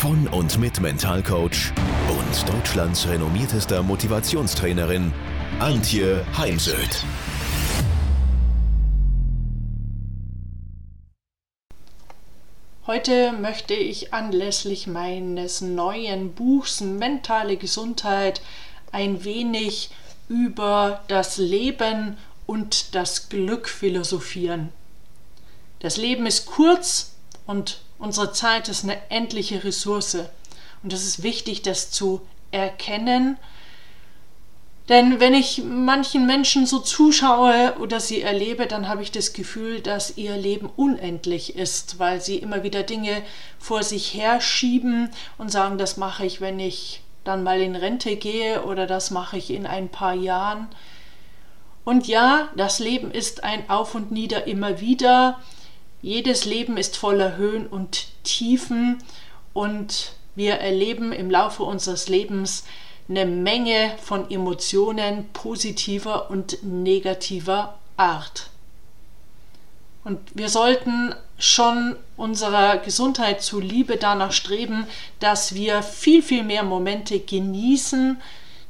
von und mit Mentalcoach und Deutschlands renommiertester Motivationstrainerin Antje Heimsöth. Heute möchte ich anlässlich meines neuen Buchs Mentale Gesundheit ein wenig über das Leben und das Glück philosophieren. Das Leben ist kurz und unsere Zeit ist eine endliche Ressource. Und es ist wichtig, das zu erkennen. Denn wenn ich manchen Menschen so zuschaue oder sie erlebe, dann habe ich das Gefühl, dass ihr Leben unendlich ist, weil sie immer wieder Dinge vor sich herschieben und sagen, das mache ich, wenn ich dann mal in Rente gehe oder das mache ich in ein paar Jahren. Und ja, das Leben ist ein Auf und Nieder immer wieder. Jedes Leben ist voller Höhen und Tiefen und wir erleben im Laufe unseres Lebens eine Menge von Emotionen positiver und negativer Art. Und wir sollten schon unserer Gesundheit zuliebe danach streben, dass wir viel, viel mehr Momente genießen,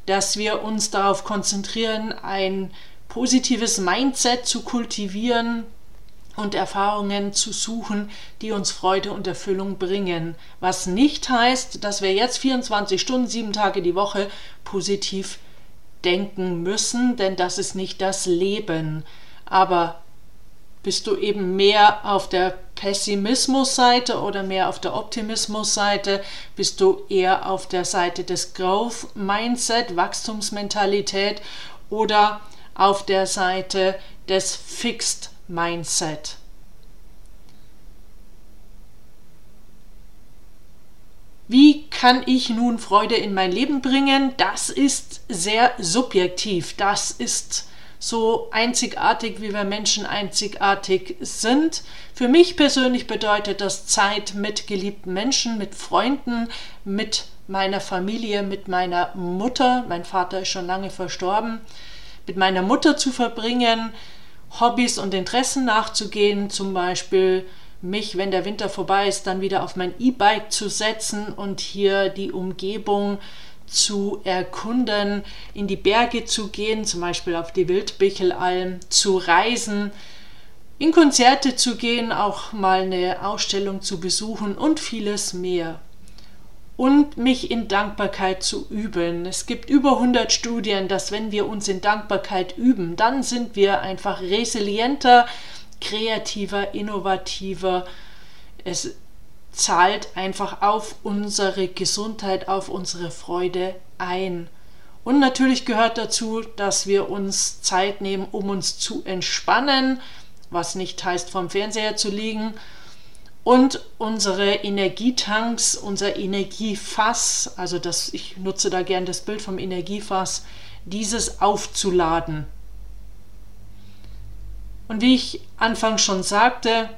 dass wir uns darauf konzentrieren, ein positives Mindset zu kultivieren, und Erfahrungen zu suchen, die uns Freude und Erfüllung bringen. Was nicht heißt, dass wir jetzt 24 Stunden, sieben Tage die Woche positiv denken müssen, denn das ist nicht das Leben. Aber bist du eben mehr auf der Pessimismusseite oder mehr auf der Optimismusseite? Bist du eher auf der Seite des Growth Mindset, Wachstumsmentalität oder auf der Seite des Fixed Mindset. Wie kann ich nun Freude in mein Leben bringen? Das ist sehr subjektiv. Das ist so einzigartig, wie wir Menschen einzigartig sind. Für mich persönlich bedeutet das Zeit mit geliebten Menschen, mit Freunden, mit meiner Familie, mit meiner Mutter. Mein Vater ist schon lange verstorben. Mit meiner Mutter zu verbringen, Hobbys und Interessen nachzugehen, zum Beispiel mich, wenn der Winter vorbei ist, dann wieder auf mein E-Bike zu setzen und hier die Umgebung zu erkunden, in die Berge zu gehen, zum Beispiel auf die Wildbichelalm, zu reisen, in Konzerte zu gehen, auch mal eine Ausstellung zu besuchen und vieles mehr und mich in Dankbarkeit zu üben. Es gibt über 100 Studien, dass wenn wir uns in Dankbarkeit üben, dann sind wir einfach resilienter, kreativer, innovativer. Es zahlt einfach auf unsere Gesundheit, auf unsere Freude ein. Und natürlich gehört dazu, dass wir uns Zeit nehmen, um uns zu entspannen, was nicht heißt, vom Fernseher zu liegen, und unsere Energietanks, unser Energiefass, also das, ich nutze da gern das Bild vom Energiefass, dieses aufzuladen. Und wie ich anfangs schon sagte,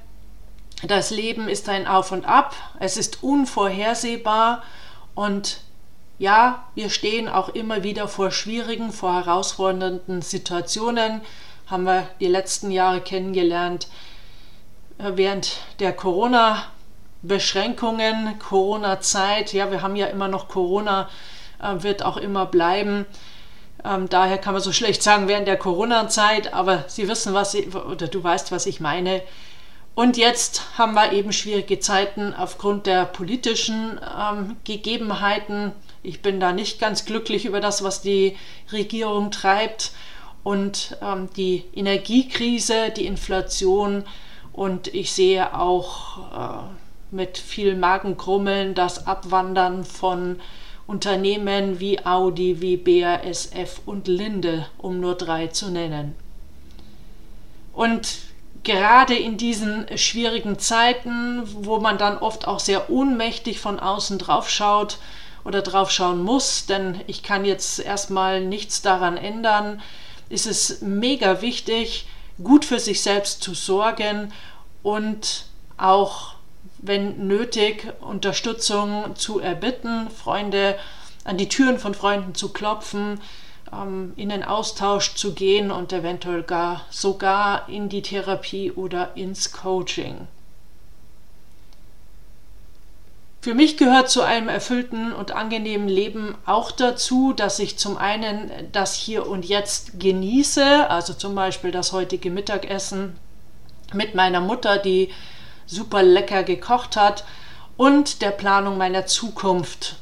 das Leben ist ein Auf und Ab, es ist unvorhersehbar und ja, wir stehen auch immer wieder vor schwierigen, vor herausfordernden Situationen, haben wir die letzten Jahre kennengelernt. Äh, während der Corona-Beschränkungen, Corona-Zeit, ja, wir haben ja immer noch Corona, äh, wird auch immer bleiben. Ähm, daher kann man so schlecht sagen während der Corona-Zeit, aber Sie wissen, was ich, oder du weißt, was ich meine. Und jetzt haben wir eben schwierige Zeiten aufgrund der politischen ähm, Gegebenheiten. Ich bin da nicht ganz glücklich über das, was die Regierung treibt. Und ähm, die Energiekrise, die Inflation, und ich sehe auch äh, mit viel Magenkrummeln das Abwandern von Unternehmen wie Audi, wie BASF und Linde, um nur drei zu nennen. Und gerade in diesen schwierigen Zeiten, wo man dann oft auch sehr ohnmächtig von außen drauf schaut oder drauf schauen muss, denn ich kann jetzt erstmal nichts daran ändern, ist es mega wichtig, gut für sich selbst zu sorgen und auch, wenn nötig, Unterstützung zu erbitten, Freunde an die Türen von Freunden zu klopfen, ähm, in den Austausch zu gehen und eventuell gar sogar in die Therapie oder ins Coaching. Für mich gehört zu einem erfüllten und angenehmen Leben auch dazu, dass ich zum einen das Hier und Jetzt genieße, also zum Beispiel das heutige Mittagessen mit meiner Mutter, die super lecker gekocht hat, und der Planung meiner Zukunft.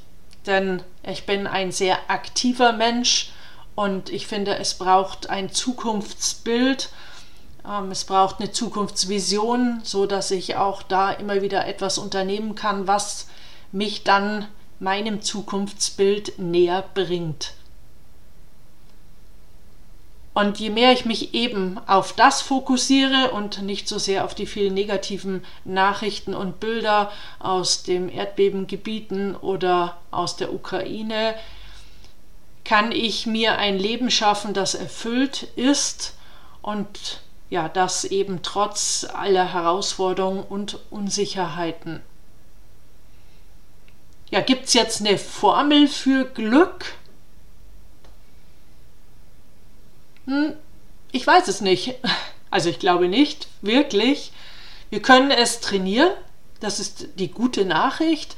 Denn ich bin ein sehr aktiver Mensch und ich finde, es braucht ein Zukunftsbild, ähm, es braucht eine Zukunftsvision, so dass ich auch da immer wieder etwas unternehmen kann, was mich dann meinem Zukunftsbild näher bringt. Und je mehr ich mich eben auf das fokussiere und nicht so sehr auf die vielen negativen Nachrichten und Bilder aus den Erdbebengebieten oder aus der Ukraine, kann ich mir ein Leben schaffen, das erfüllt ist und ja, das eben trotz aller Herausforderungen und Unsicherheiten. Ja, gibt es jetzt eine Formel für Glück? Hm, ich weiß es nicht. Also ich glaube nicht, wirklich. Wir können es trainieren, das ist die gute Nachricht,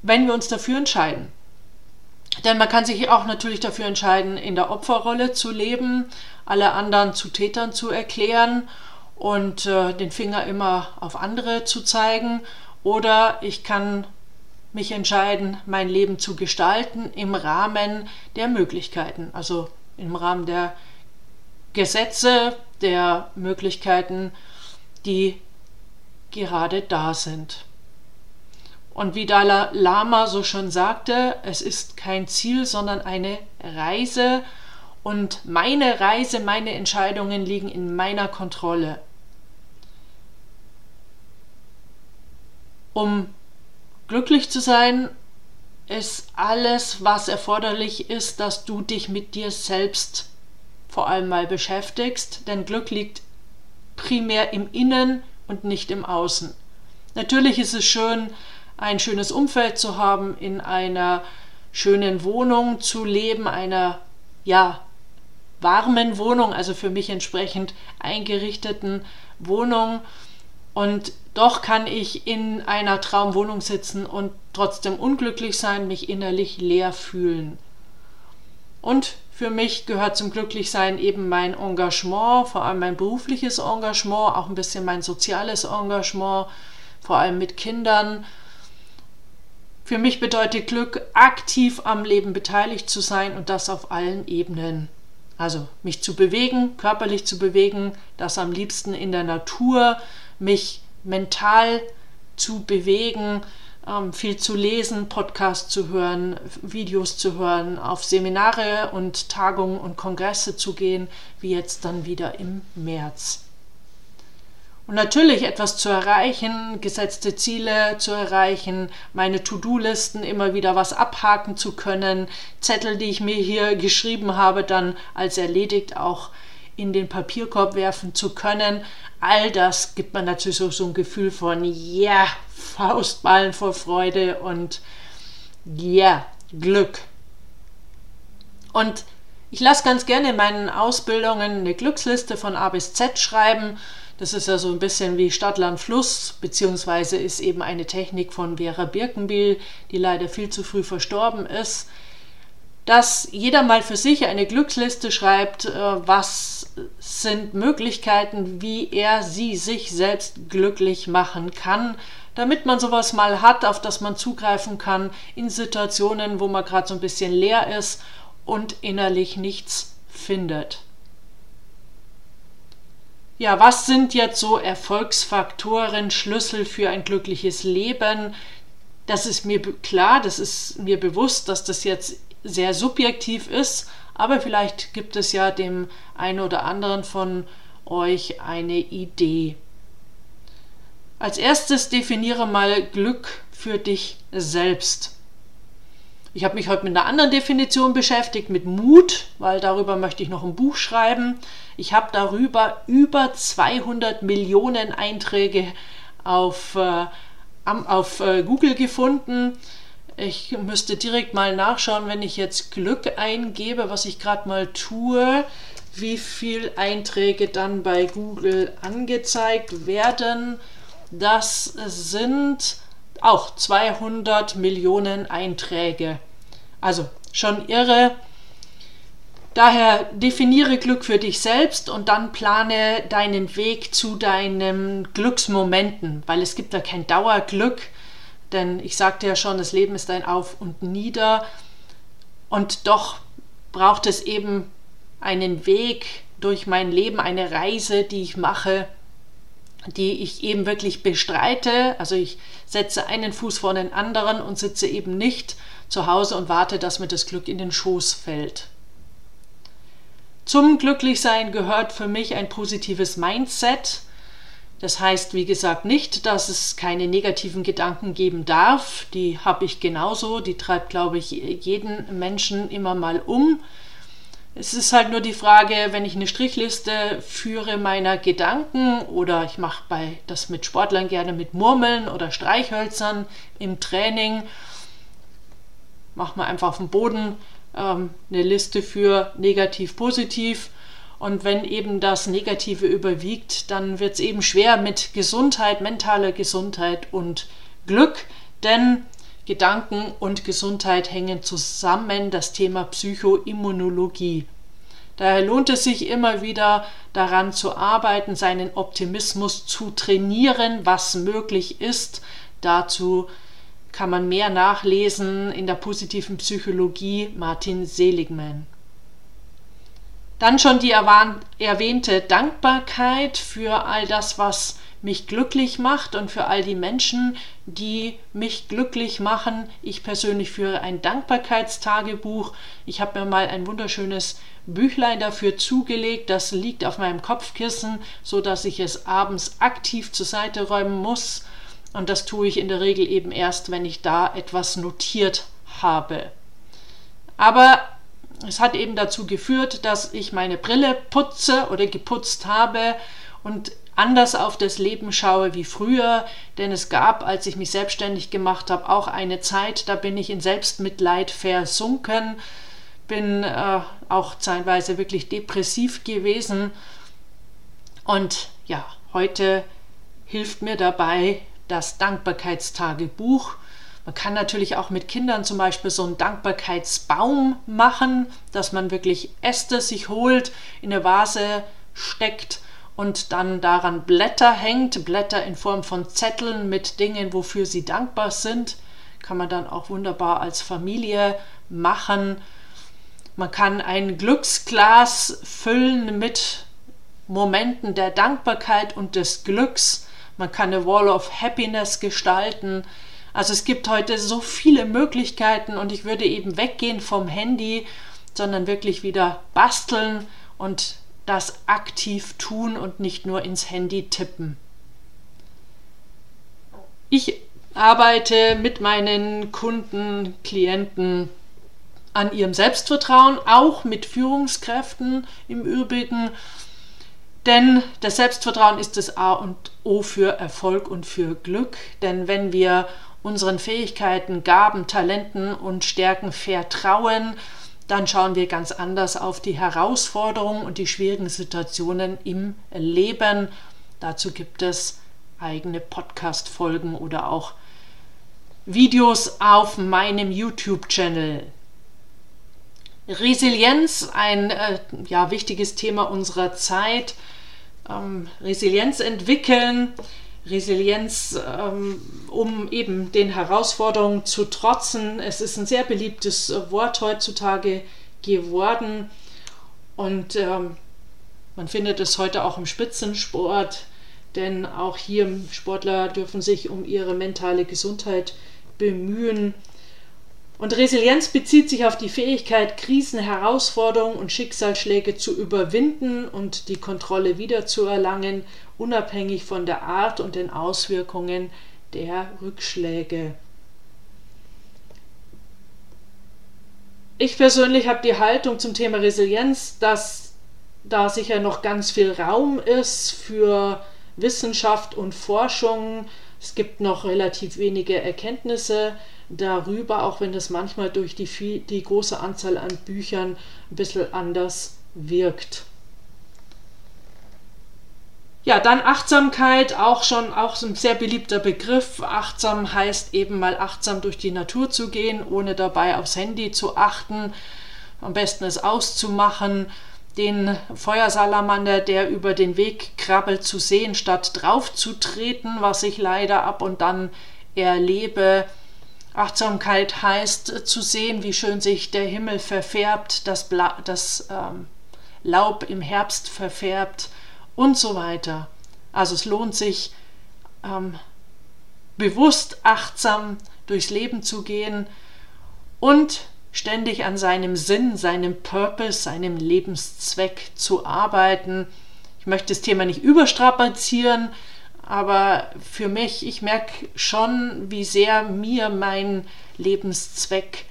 wenn wir uns dafür entscheiden. Denn man kann sich auch natürlich dafür entscheiden, in der Opferrolle zu leben, alle anderen zu Tätern zu erklären und äh, den Finger immer auf andere zu zeigen. Oder ich kann mich entscheiden, mein Leben zu gestalten im Rahmen der Möglichkeiten, also im Rahmen der Gesetze, der Möglichkeiten, die gerade da sind. Und wie Dalai Lama so schon sagte, es ist kein Ziel, sondern eine Reise. Und meine Reise, meine Entscheidungen liegen in meiner Kontrolle. Um Glücklich zu sein ist alles, was erforderlich ist, dass du dich mit dir selbst vor allem mal beschäftigst, denn Glück liegt primär im Innen und nicht im Außen. Natürlich ist es schön, ein schönes Umfeld zu haben, in einer schönen Wohnung zu leben, einer ja warmen Wohnung, also für mich entsprechend eingerichteten Wohnung und doch kann ich in einer Traumwohnung sitzen und trotzdem unglücklich sein, mich innerlich leer fühlen. Und für mich gehört zum Glücklichsein eben mein Engagement, vor allem mein berufliches Engagement, auch ein bisschen mein soziales Engagement, vor allem mit Kindern. Für mich bedeutet Glück, aktiv am Leben beteiligt zu sein und das auf allen Ebenen. Also mich zu bewegen, körperlich zu bewegen, das am liebsten in der Natur, mich mental zu bewegen, viel zu lesen, Podcasts zu hören, Videos zu hören, auf Seminare und Tagungen und Kongresse zu gehen, wie jetzt dann wieder im März. Und natürlich etwas zu erreichen, gesetzte Ziele zu erreichen, meine To-Do-Listen immer wieder was abhaken zu können, Zettel, die ich mir hier geschrieben habe, dann als erledigt auch in den Papierkorb werfen zu können. All das gibt man natürlich so, so ein Gefühl von, ja, yeah, Faustballen vor Freude und ja, yeah, Glück. Und ich lasse ganz gerne in meinen Ausbildungen eine Glücksliste von A bis Z schreiben. Das ist ja so ein bisschen wie Stadtland Fluss, beziehungsweise ist eben eine Technik von Vera Birkenbiel, die leider viel zu früh verstorben ist dass jeder mal für sich eine Glücksliste schreibt, äh, was sind Möglichkeiten, wie er sie sich selbst glücklich machen kann, damit man sowas mal hat, auf das man zugreifen kann in Situationen, wo man gerade so ein bisschen leer ist und innerlich nichts findet. Ja, was sind jetzt so Erfolgsfaktoren, Schlüssel für ein glückliches Leben? Das ist mir klar, das ist mir bewusst, dass das jetzt sehr subjektiv ist, aber vielleicht gibt es ja dem einen oder anderen von euch eine Idee. Als erstes definiere mal Glück für dich selbst. Ich habe mich heute mit einer anderen Definition beschäftigt, mit Mut, weil darüber möchte ich noch ein Buch schreiben. Ich habe darüber über 200 Millionen Einträge auf, äh, auf äh, Google gefunden. Ich müsste direkt mal nachschauen, wenn ich jetzt Glück eingebe, was ich gerade mal tue, wie viele Einträge dann bei Google angezeigt werden. Das sind auch 200 Millionen Einträge. Also schon irre. Daher definiere Glück für dich selbst und dann plane deinen Weg zu deinen Glücksmomenten, weil es gibt da kein Dauerglück, denn ich sagte ja schon, das Leben ist ein Auf und Nieder und doch braucht es eben einen Weg durch mein Leben, eine Reise, die ich mache, die ich eben wirklich bestreite. Also ich setze einen Fuß vor den anderen und sitze eben nicht zu Hause und warte, dass mir das Glück in den Schoß fällt. Zum Glücklichsein gehört für mich ein positives Mindset. Das heißt, wie gesagt, nicht, dass es keine negativen Gedanken geben darf. Die habe ich genauso. Die treibt, glaube ich, jeden Menschen immer mal um. Es ist halt nur die Frage, wenn ich eine Strichliste führe meiner Gedanken oder ich mache bei das mit Sportlern gerne mit Murmeln oder Streichhölzern im Training mache mal einfach auf dem Boden ähm, eine Liste für negativ, positiv. Und wenn eben das Negative überwiegt, dann wird es eben schwer mit Gesundheit, mentaler Gesundheit und Glück, denn Gedanken und Gesundheit hängen zusammen, das Thema Psychoimmunologie. Daher lohnt es sich immer wieder daran zu arbeiten, seinen Optimismus zu trainieren, was möglich ist. Dazu kann man mehr nachlesen in der positiven Psychologie Martin Seligman. Dann schon die erwähnte Dankbarkeit für all das, was mich glücklich macht und für all die Menschen, die mich glücklich machen. Ich persönlich führe ein Dankbarkeitstagebuch. Ich habe mir mal ein wunderschönes Büchlein dafür zugelegt. Das liegt auf meinem Kopfkissen, so dass ich es abends aktiv zur Seite räumen muss und das tue ich in der Regel eben erst, wenn ich da etwas notiert habe. Aber es hat eben dazu geführt, dass ich meine Brille putze oder geputzt habe und anders auf das Leben schaue wie früher, denn es gab, als ich mich selbstständig gemacht habe, auch eine Zeit, da bin ich in Selbstmitleid versunken, bin äh, auch zeitweise wirklich depressiv gewesen und ja, heute hilft mir dabei, das Dankbarkeitstagebuch. Man kann natürlich auch mit Kindern zum Beispiel so einen Dankbarkeitsbaum machen, dass man wirklich Äste sich holt, in eine Vase steckt und dann daran Blätter hängt, Blätter in Form von Zetteln mit Dingen, wofür sie dankbar sind. Kann man dann auch wunderbar als Familie machen. Man kann ein Glücksglas füllen mit Momenten der Dankbarkeit und des Glücks man kann eine Wall of Happiness gestalten. Also es gibt heute so viele Möglichkeiten und ich würde eben weggehen vom Handy, sondern wirklich wieder basteln und das aktiv tun und nicht nur ins Handy tippen. Ich arbeite mit meinen Kunden, Klienten an ihrem Selbstvertrauen, auch mit Führungskräften im Übrigen denn das Selbstvertrauen ist das A und O für Erfolg und für Glück. Denn wenn wir unseren Fähigkeiten, Gaben, Talenten und Stärken vertrauen, dann schauen wir ganz anders auf die Herausforderungen und die schwierigen Situationen im Leben. Dazu gibt es eigene Podcast-Folgen oder auch Videos auf meinem YouTube-Channel. Resilienz, ein äh, ja, wichtiges Thema unserer Zeit ähm, Resilienz entwickeln, Resilienz, ähm, um eben den Herausforderungen zu trotzen. Es ist ein sehr beliebtes äh, Wort heutzutage geworden und ähm, man findet es heute auch im Spitzensport, denn auch hier Sportler dürfen sich um ihre mentale Gesundheit bemühen. Und Resilienz bezieht sich auf die Fähigkeit, Krisen, Herausforderungen und Schicksalsschläge zu überwinden und die Kontrolle wiederzuerlangen, unabhängig von der Art und den Auswirkungen der Rückschläge. Ich persönlich habe die Haltung zum Thema Resilienz, dass da sicher noch ganz viel Raum ist für Wissenschaft und Forschung. Es gibt noch relativ wenige Erkenntnisse darüber, auch wenn das manchmal durch die, viel, die große Anzahl an Büchern ein bisschen anders wirkt. Ja, dann Achtsamkeit, auch schon auch ein sehr beliebter Begriff. Achtsam heißt eben mal achtsam durch die Natur zu gehen, ohne dabei aufs Handy zu achten. Am besten es auszumachen, den Feuersalamander, der über den Weg krabbelt, zu sehen, statt drauf zu treten, was ich leider ab und dann erlebe. Achtsamkeit heißt zu sehen, wie schön sich der Himmel verfärbt, das, Bla das ähm, Laub im Herbst verfärbt und so weiter. Also es lohnt sich, ähm, bewusst achtsam durchs Leben zu gehen und ständig an seinem Sinn, seinem Purpose, seinem Lebenszweck zu arbeiten. Ich möchte das Thema nicht überstrapazieren, aber für mich, ich merke schon, wie sehr mir mein Lebenszweck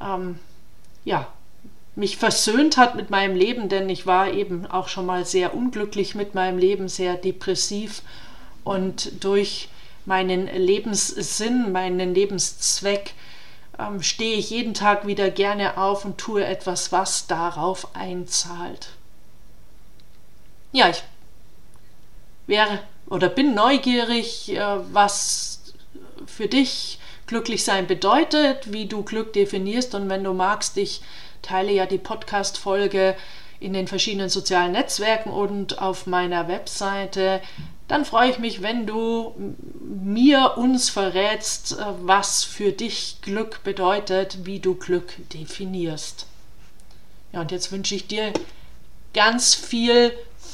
ähm, ja, mich versöhnt hat mit meinem Leben, denn ich war eben auch schon mal sehr unglücklich mit meinem Leben, sehr depressiv und durch meinen Lebenssinn, meinen Lebenszweck ähm, stehe ich jeden Tag wieder gerne auf und tue etwas, was darauf einzahlt. Ja, ich wäre oder bin neugierig, äh, was für dich glücklich sein bedeutet, wie du Glück definierst und wenn du magst, ich teile ja die Podcast-Folge in den verschiedenen sozialen Netzwerken und auf meiner Webseite. Dann freue ich mich, wenn du mir uns verrätst, äh, was für dich Glück bedeutet, wie du Glück definierst. Ja, und jetzt wünsche ich dir ganz viel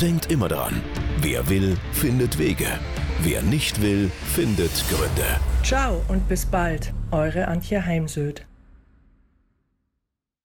Denkt immer daran, wer will, findet Wege. Wer nicht will, findet Gründe. Ciao und bis bald, eure Antje Heimsöd.